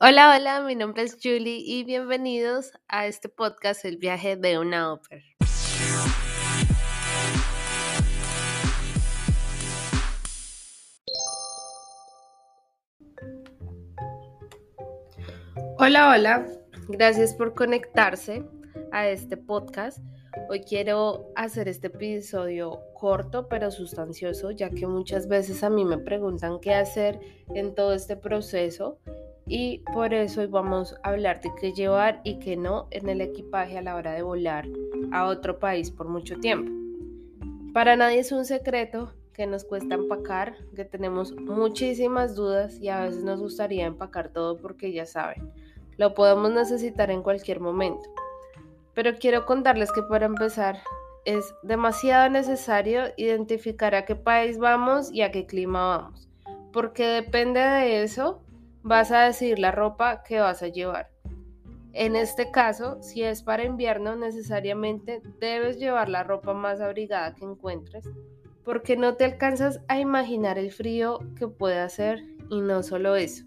Hola, hola, mi nombre es Julie y bienvenidos a este podcast El viaje de una ópera. Hola, hola, gracias por conectarse a este podcast. Hoy quiero hacer este episodio corto pero sustancioso, ya que muchas veces a mí me preguntan qué hacer en todo este proceso y por eso hoy vamos a hablar de qué llevar y qué no en el equipaje a la hora de volar a otro país por mucho tiempo. Para nadie es un secreto que nos cuesta empacar, que tenemos muchísimas dudas y a veces nos gustaría empacar todo porque ya saben, lo podemos necesitar en cualquier momento. Pero quiero contarles que para empezar es demasiado necesario identificar a qué país vamos y a qué clima vamos, porque depende de eso vas a decidir la ropa que vas a llevar. En este caso, si es para invierno, necesariamente debes llevar la ropa más abrigada que encuentres, porque no te alcanzas a imaginar el frío que puede hacer y no solo eso.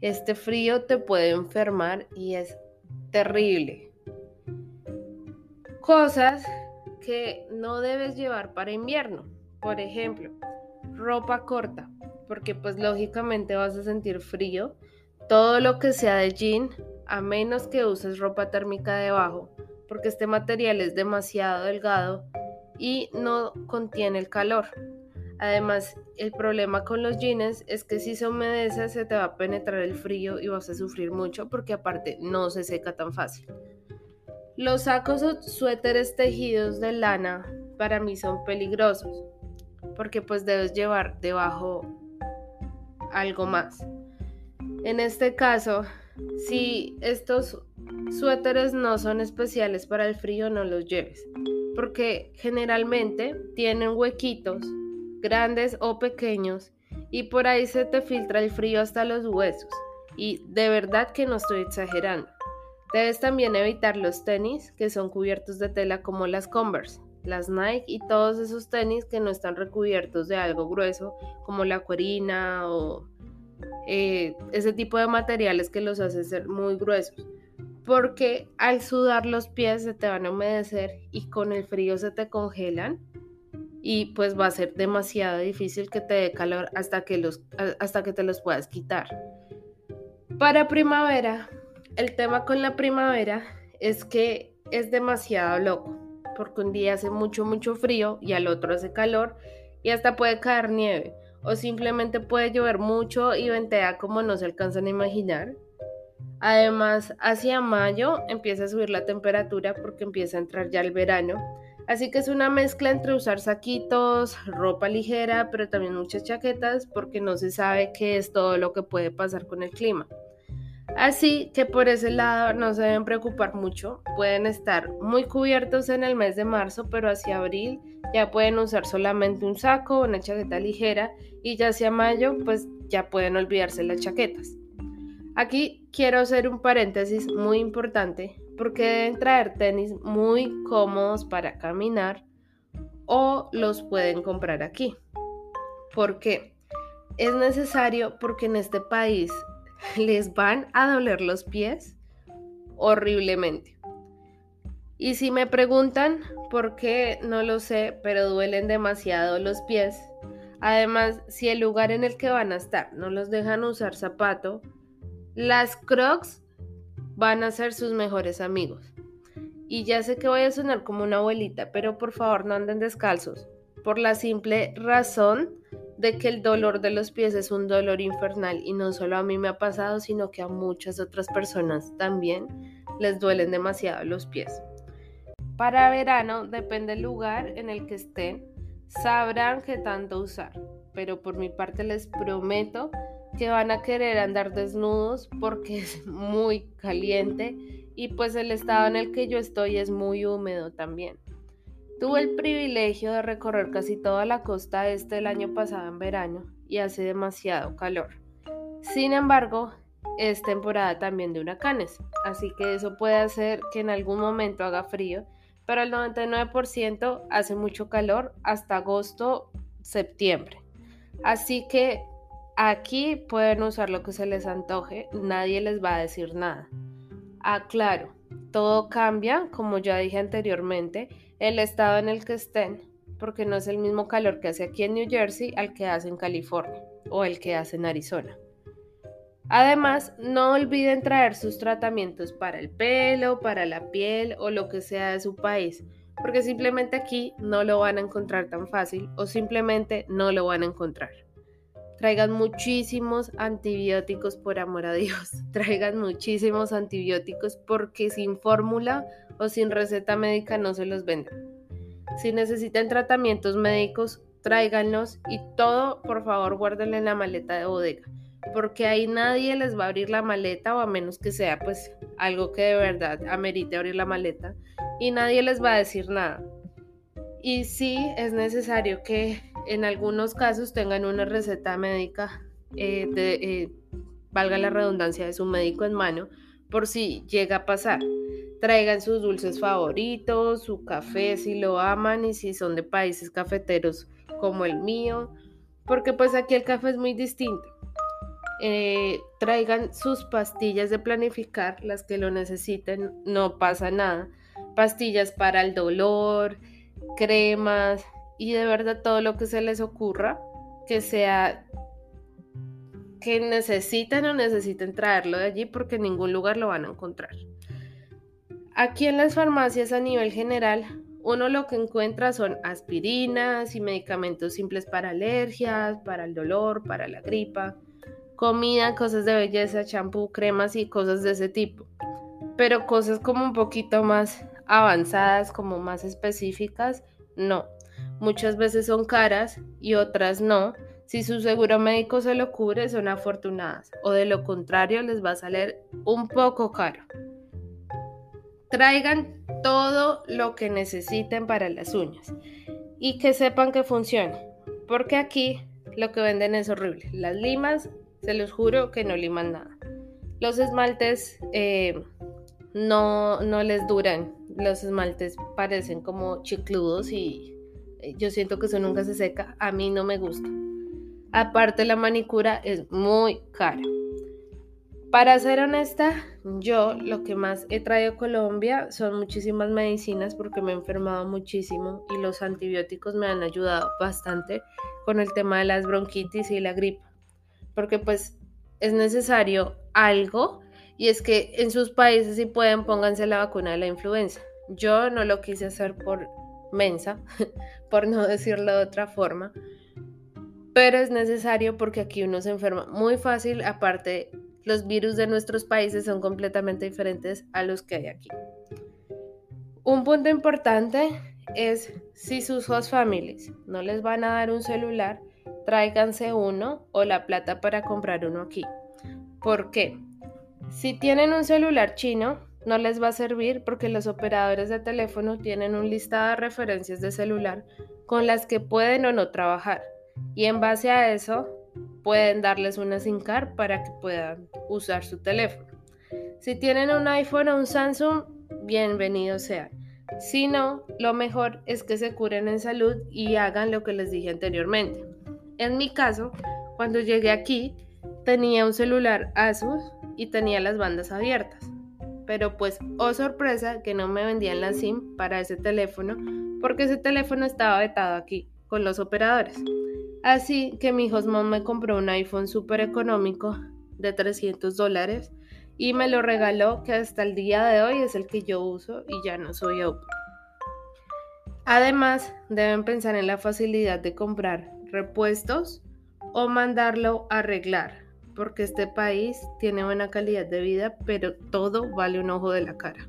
Este frío te puede enfermar y es terrible. Cosas que no debes llevar para invierno. Por ejemplo, ropa corta porque pues lógicamente vas a sentir frío. Todo lo que sea de jean, a menos que uses ropa térmica debajo, porque este material es demasiado delgado y no contiene el calor. Además, el problema con los jeans es que si se humedece se te va a penetrar el frío y vas a sufrir mucho porque aparte no se seca tan fácil. Los sacos o suéteres tejidos de lana para mí son peligrosos porque pues debes llevar debajo algo más. En este caso, si estos suéteres no son especiales para el frío, no los lleves, porque generalmente tienen huequitos, grandes o pequeños, y por ahí se te filtra el frío hasta los huesos. Y de verdad que no estoy exagerando. Debes también evitar los tenis que son cubiertos de tela como las Converse, las Nike y todos esos tenis que no están recubiertos de algo grueso como la cuerina o eh, ese tipo de materiales que los hace ser muy gruesos. Porque al sudar los pies se te van a humedecer y con el frío se te congelan y pues va a ser demasiado difícil que te dé calor hasta que, los, hasta que te los puedas quitar. Para primavera, el tema con la primavera es que es demasiado loco porque un día hace mucho, mucho frío y al otro hace calor y hasta puede caer nieve o simplemente puede llover mucho y ventea como no se alcanzan a imaginar. Además, hacia mayo empieza a subir la temperatura porque empieza a entrar ya el verano. Así que es una mezcla entre usar saquitos, ropa ligera, pero también muchas chaquetas porque no se sabe qué es todo lo que puede pasar con el clima. Así que por ese lado no se deben preocupar mucho, pueden estar muy cubiertos en el mes de marzo, pero hacia abril ya pueden usar solamente un saco, una chaqueta ligera y ya hacia mayo pues ya pueden olvidarse las chaquetas. Aquí quiero hacer un paréntesis muy importante porque deben traer tenis muy cómodos para caminar o los pueden comprar aquí. ¿Por qué? Es necesario porque en este país les van a doler los pies horriblemente. Y si me preguntan por qué, no lo sé, pero duelen demasiado los pies. Además, si el lugar en el que van a estar no los dejan usar zapato, las crocs van a ser sus mejores amigos. Y ya sé que voy a sonar como una abuelita, pero por favor no anden descalzos, por la simple razón de que el dolor de los pies es un dolor infernal y no solo a mí me ha pasado, sino que a muchas otras personas también les duelen demasiado los pies. Para verano, depende del lugar en el que estén, sabrán qué tanto usar, pero por mi parte les prometo que van a querer andar desnudos porque es muy caliente y pues el estado en el que yo estoy es muy húmedo también. Tuve el privilegio de recorrer casi toda la costa este el año pasado en verano y hace demasiado calor. Sin embargo, es temporada también de huracanes, así que eso puede hacer que en algún momento haga frío, pero el 99% hace mucho calor hasta agosto, septiembre. Así que Aquí pueden usar lo que se les antoje, nadie les va a decir nada. Aclaro, todo cambia, como ya dije anteriormente, el estado en el que estén, porque no es el mismo calor que hace aquí en New Jersey al que hace en California o el que hace en Arizona. Además, no olviden traer sus tratamientos para el pelo, para la piel o lo que sea de su país, porque simplemente aquí no lo van a encontrar tan fácil o simplemente no lo van a encontrar. Traigan muchísimos antibióticos por amor a Dios. Traigan muchísimos antibióticos porque sin fórmula o sin receta médica no se los venden. Si necesitan tratamientos médicos, tráiganlos y todo, por favor, guárdenlo en la maleta de bodega porque ahí nadie les va a abrir la maleta o a menos que sea pues algo que de verdad amerite abrir la maleta y nadie les va a decir nada. Y sí es necesario que en algunos casos tengan una receta médica, eh, de, eh, valga la redundancia, de su médico en mano, por si llega a pasar. Traigan sus dulces favoritos, su café si lo aman y si son de países cafeteros como el mío, porque pues aquí el café es muy distinto. Eh, traigan sus pastillas de planificar, las que lo necesiten, no pasa nada. Pastillas para el dolor, cremas y de verdad todo lo que se les ocurra que sea que necesiten o necesiten traerlo de allí porque en ningún lugar lo van a encontrar. Aquí en las farmacias a nivel general, uno lo que encuentra son aspirinas y medicamentos simples para alergias, para el dolor, para la gripa comida, cosas de belleza, champú, cremas y cosas de ese tipo. Pero cosas como un poquito más avanzadas, como más específicas, no. Muchas veces son caras y otras no. Si su seguro médico se lo cubre, son afortunadas. O de lo contrario, les va a salir un poco caro. Traigan todo lo que necesiten para las uñas y que sepan que funcione. Porque aquí lo que venden es horrible. Las limas se los juro que no liman nada. Los esmaltes eh, no, no les duran. Los esmaltes parecen como chicludos y yo siento que eso nunca se seca. A mí no me gusta. Aparte la manicura es muy cara. Para ser honesta, yo lo que más he traído a Colombia son muchísimas medicinas porque me he enfermado muchísimo y los antibióticos me han ayudado bastante con el tema de las bronquitis y la gripa porque pues es necesario algo y es que en sus países si pueden pónganse la vacuna de la influenza. Yo no lo quise hacer por mensa, por no decirlo de otra forma, pero es necesario porque aquí uno se enferma muy fácil, aparte los virus de nuestros países son completamente diferentes a los que hay aquí. Un punto importante es si sus host families no les van a dar un celular, tráiganse uno o la plata para comprar uno aquí. ¿Por qué? Si tienen un celular chino, no les va a servir porque los operadores de teléfono tienen un listado de referencias de celular con las que pueden o no trabajar. Y en base a eso, pueden darles una SIM card para que puedan usar su teléfono. Si tienen un iPhone o un Samsung, bienvenidos sean. Si no, lo mejor es que se curen en salud y hagan lo que les dije anteriormente. En mi caso, cuando llegué aquí, tenía un celular Asus y tenía las bandas abiertas. Pero pues, oh sorpresa, que no me vendían la SIM para ese teléfono porque ese teléfono estaba vetado aquí con los operadores. Así que mi hostmom me compró un iPhone súper económico de 300 dólares y me lo regaló que hasta el día de hoy es el que yo uso y ya no soy Oppo. Además, deben pensar en la facilidad de comprar repuestos o mandarlo a arreglar, porque este país tiene buena calidad de vida, pero todo vale un ojo de la cara.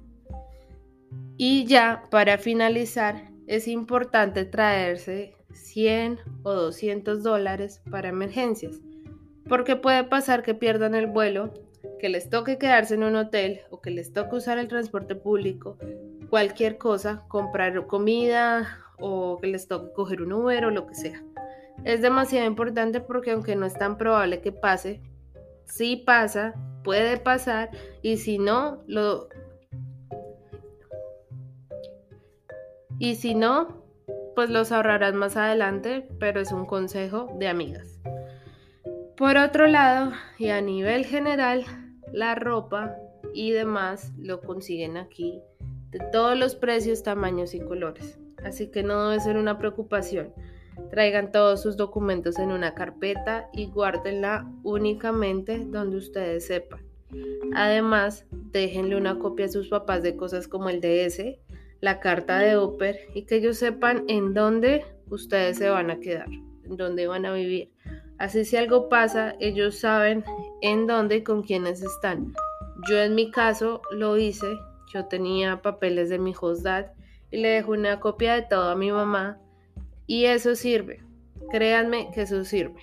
Y ya, para finalizar, es importante traerse 100 o 200 dólares para emergencias, porque puede pasar que pierdan el vuelo, que les toque quedarse en un hotel o que les toque usar el transporte público, cualquier cosa, comprar comida o que les toque coger un Uber o lo que sea es demasiado importante porque aunque no es tan probable que pase, si pasa, puede pasar y si no, lo... Y si no, pues los ahorrarás más adelante, pero es un consejo de amigas. Por otro lado, y a nivel general, la ropa y demás lo consiguen aquí de todos los precios, tamaños y colores. Así que no debe ser una preocupación. Traigan todos sus documentos en una carpeta y guárdenla únicamente donde ustedes sepan. Además, déjenle una copia a sus papás de cosas como el DS, la carta de Oper y que ellos sepan en dónde ustedes se van a quedar, en dónde van a vivir. Así si algo pasa, ellos saben en dónde y con quiénes están. Yo en mi caso lo hice, yo tenía papeles de mi hostdad y le dejo una copia de todo a mi mamá y eso sirve. Créanme que eso sirve.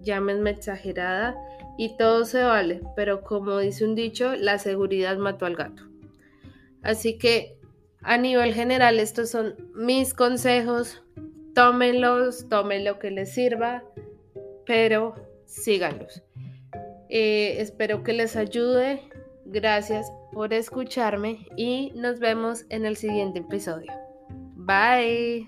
Llámenme exagerada y todo se vale, pero como dice un dicho, la seguridad mató al gato. Así que a nivel general estos son mis consejos. Tómenlos, tomen lo que les sirva pero síganlos. Eh, espero que les ayude. Gracias por escucharme y nos vemos en el siguiente episodio. Bye.